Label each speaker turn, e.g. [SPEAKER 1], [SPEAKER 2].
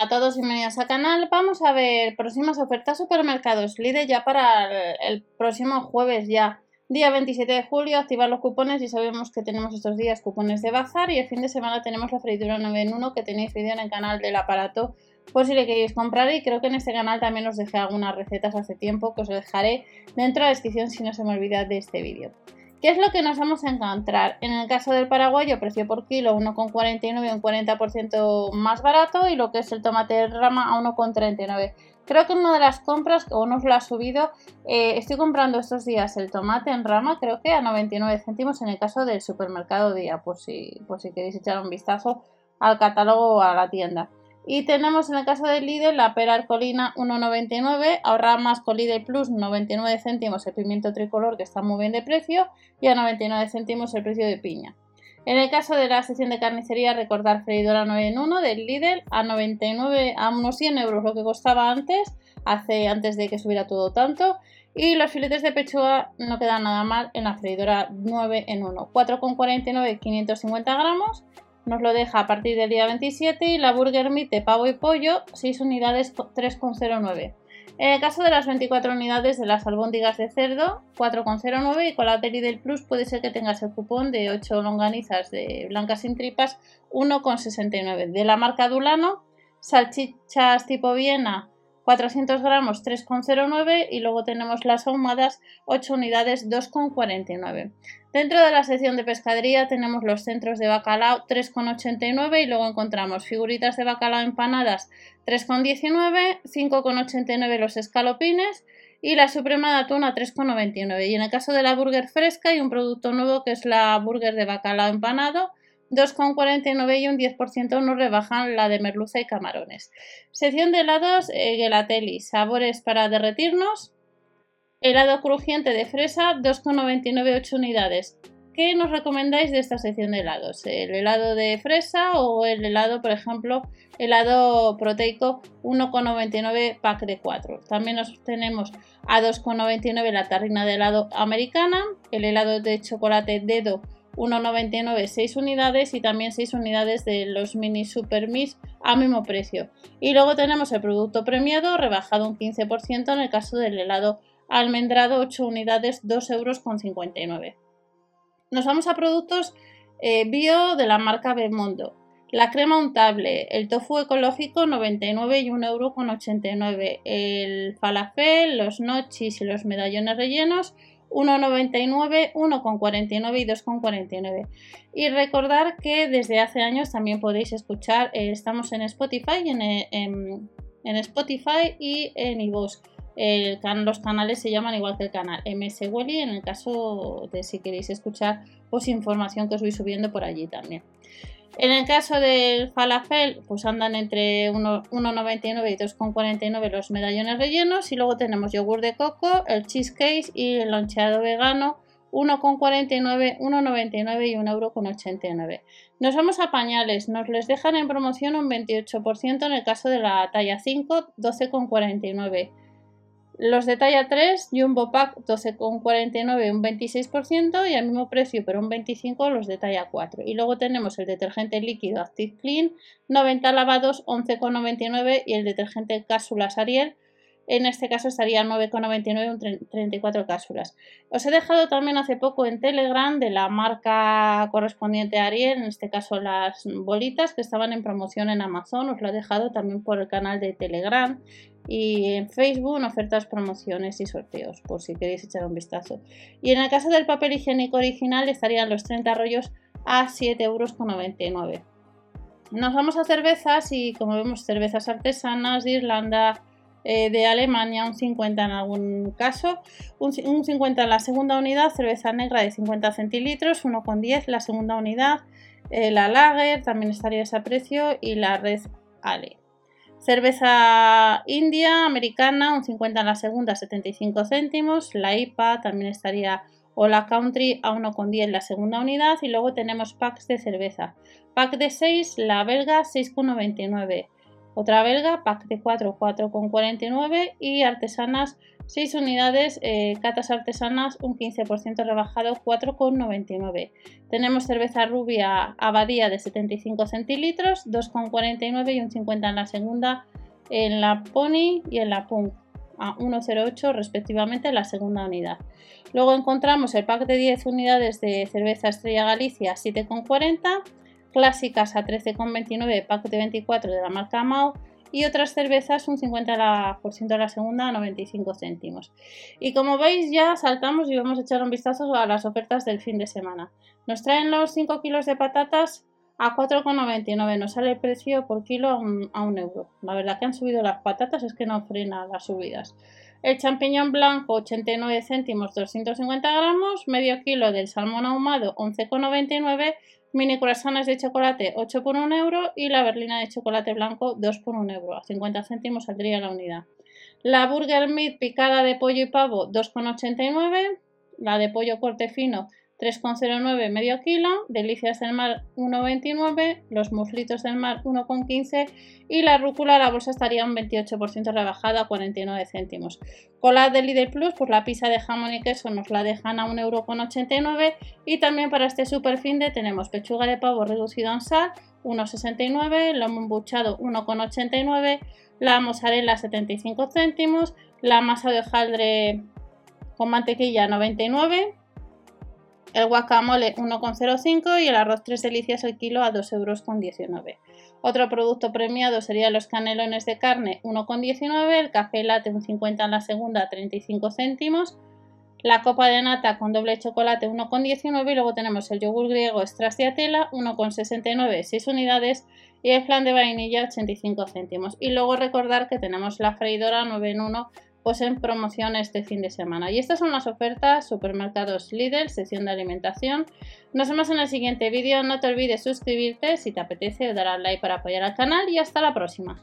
[SPEAKER 1] a todos bienvenidos al canal. Vamos a ver próximas ofertas supermercados Lidl ya para el, próximo jueves ya. Día 27 de julio, activar los cupones y sabemos que tenemos estos días cupones de bazar y el fin de semana tenemos la freidura 9 en 1 que tenéis vídeo en el canal del aparato por si le queréis comprar y creo que en este canal también os dejé algunas recetas hace tiempo que os dejaré dentro de la descripción si no se me olvida de este vídeo. ¿Qué es lo que nos vamos a encontrar? En el caso del paraguayo, precio por kilo 1,49, un 40% más barato y lo que es el tomate rama a 1,39. Creo que una de las compras, o nos lo ha subido, eh, estoy comprando estos días el tomate en rama, creo que a 99 céntimos en el caso del supermercado día, por si, por si queréis echar un vistazo al catálogo o a la tienda. Y tenemos en el caso del Lidl la pera arcolina 1,99, ahorra más con Lidl Plus 99 céntimos el pimiento tricolor que está muy bien de precio y a 99 céntimos el precio de piña. En el caso de la sección de carnicería, recordar freidora 9 en 1 del Lidl a 99 a unos 100 euros lo que costaba antes, hace antes de que subiera todo tanto. Y los filetes de pechuga no quedan nada mal en la freidora 9 en 1, 4,49 550 gramos nos lo deja a partir del día 27 y la Burger Meat de pavo y pollo 6 unidades 3,09. En el caso de las 24 unidades de las albóndigas de cerdo 4,09 y con la Teli del Plus puede ser que tengas el cupón de 8 longanizas de blancas sin tripas 1,69. De la marca Dulano, salchichas tipo Viena 400 gramos 3,09 y luego tenemos las ahumadas 8 unidades 2,49. Dentro de la sección de pescadería tenemos los centros de bacalao 3,89 y luego encontramos figuritas de bacalao empanadas 3,19, 5,89 los escalopines y la suprema de atún a 3,99. Y en el caso de la burger fresca hay un producto nuevo que es la burger de bacalao empanado 2,49 y un 10% nos rebajan la de merluza y camarones. Sección de helados eh, Gelatelli, sabores para derretirnos Helado crujiente de fresa, 2,99 8 unidades. ¿Qué nos recomendáis de esta sección de helados? ¿El helado de fresa o el helado, por ejemplo, helado proteico 1,99 pack de 4? También nos tenemos a 2,99 la tarrina de helado americana, el helado de chocolate dedo 1,99 6 unidades y también 6 unidades de los mini super mis a mismo precio. Y luego tenemos el producto premiado rebajado un 15% en el caso del helado almendrado 8 unidades 2,59 euros. Nos vamos a productos eh, bio de la marca Bemondo. La crema untable, el tofu ecológico 99 y 1,89 euro. El falafel, los nochis y los medallones rellenos 1,99, 1,49 y 2,49. Y recordar que desde hace años también podéis escuchar, eh, estamos en Spotify, en, en, en Spotify y en iVoox los canales se llaman igual que el canal MS Welly en el caso de si queréis escuchar pues información que os voy subiendo por allí también. En el caso del falafel, pues andan entre 1,99 y 2,49 los medallones rellenos y luego tenemos yogur de coco, el cheesecake y el loncheado vegano 1,49, 1,99 y 1,89€. Nos vamos a pañales, nos les dejan en promoción un 28% en el caso de la talla 5, 12,49. Los de talla 3, Jumbo Pack 12,49 un 26% y al mismo precio pero un 25% los de talla 4. Y luego tenemos el detergente líquido Active Clean 90 lavados 11,99 y el detergente cápsulas Ariel en este caso estaría 9,99 un 34 cápsulas. Os he dejado también hace poco en Telegram de la marca correspondiente a Ariel, en este caso las bolitas que estaban en promoción en Amazon, os lo he dejado también por el canal de Telegram y en Facebook ofertas, promociones y sorteos, por si queréis echar un vistazo. Y en el caso del papel higiénico original estarían los 30 rollos a 7,99 euros. Nos vamos a cervezas y como vemos cervezas artesanas de Irlanda, eh, de Alemania, un 50 en algún caso, un, 50 en la segunda unidad, cerveza negra de 50 centilitros, 1,10 la segunda unidad, eh, la Lager también estaría a ese precio y la Red Ale. Cerveza india, americana, un 50 en la segunda, 75 céntimos. La IPA también estaría o la Country a 1,10 en la segunda unidad. Y luego tenemos packs de cerveza. Pack de 6, la belga 6,99. Otra belga, pack de 4, 4,49 y artesanas 6 unidades, eh, catas artesanas un 15% rebajado 4,99. Tenemos cerveza rubia abadía de 75 centilitros, 2,49 y un 50 en la segunda, en la Pony y en la Punk a 1,08 respectivamente en la segunda unidad. Luego encontramos el pack de 10 unidades de cerveza Estrella Galicia 7,40, clásicas a 13,29, pack de 24 de la marca Mao y otras cervezas un 50% de la segunda a 95 céntimos. Y como veis ya saltamos y vamos a echar un vistazo a las ofertas del fin de semana. Nos traen los 5 kilos de patatas a 4,99. Nos sale el precio por kilo a un, euro. La verdad que han subido las patatas, es que no frena las subidas. El champiñón blanco 89 céntimos 250 gramos, medio kilo del salmón ahumado 11,99, mini croissants de chocolate 8 por 1 euro y la berlina de chocolate blanco 2 por 1 euro, a 50 céntimos saldría la unidad. La burger meat picada de pollo y pavo 2,89, la de pollo corte fino 3,09 medio kilo, delicias del mar 1,29, los muslitos del mar 1,15 y la rúcula la bolsa estaría un 28% rebajada a 49 céntimos. Con de Lidl Plus, pues la pizza de jamón y queso nos la dejan a 1,89€ y también para este super fin de tenemos pechuga de pavo reducido en sal 1,69, lomo embuchado 1,89, la mozzarella 75 céntimos, la masa de hojaldre con mantequilla 99 el guacamole 1,05 y el arroz 3 delicias el kilo a 2,19 euros. Otro producto premiado serían los canelones de carne 1,19, el café latte un 50 en la segunda 35 céntimos, la copa de nata con doble chocolate 1,19 y luego tenemos el yogur griego Stracciatella 1,69, 6 unidades y el flan de vainilla 85 céntimos. Y luego recordar que tenemos la freidora 9 en 1 pues en promoción este fin de semana. Y estas son las ofertas supermercados Lidl, sesión de alimentación. Nos vemos en el siguiente vídeo. No te olvides suscribirte si te apetece dar al like para apoyar al canal y hasta la próxima.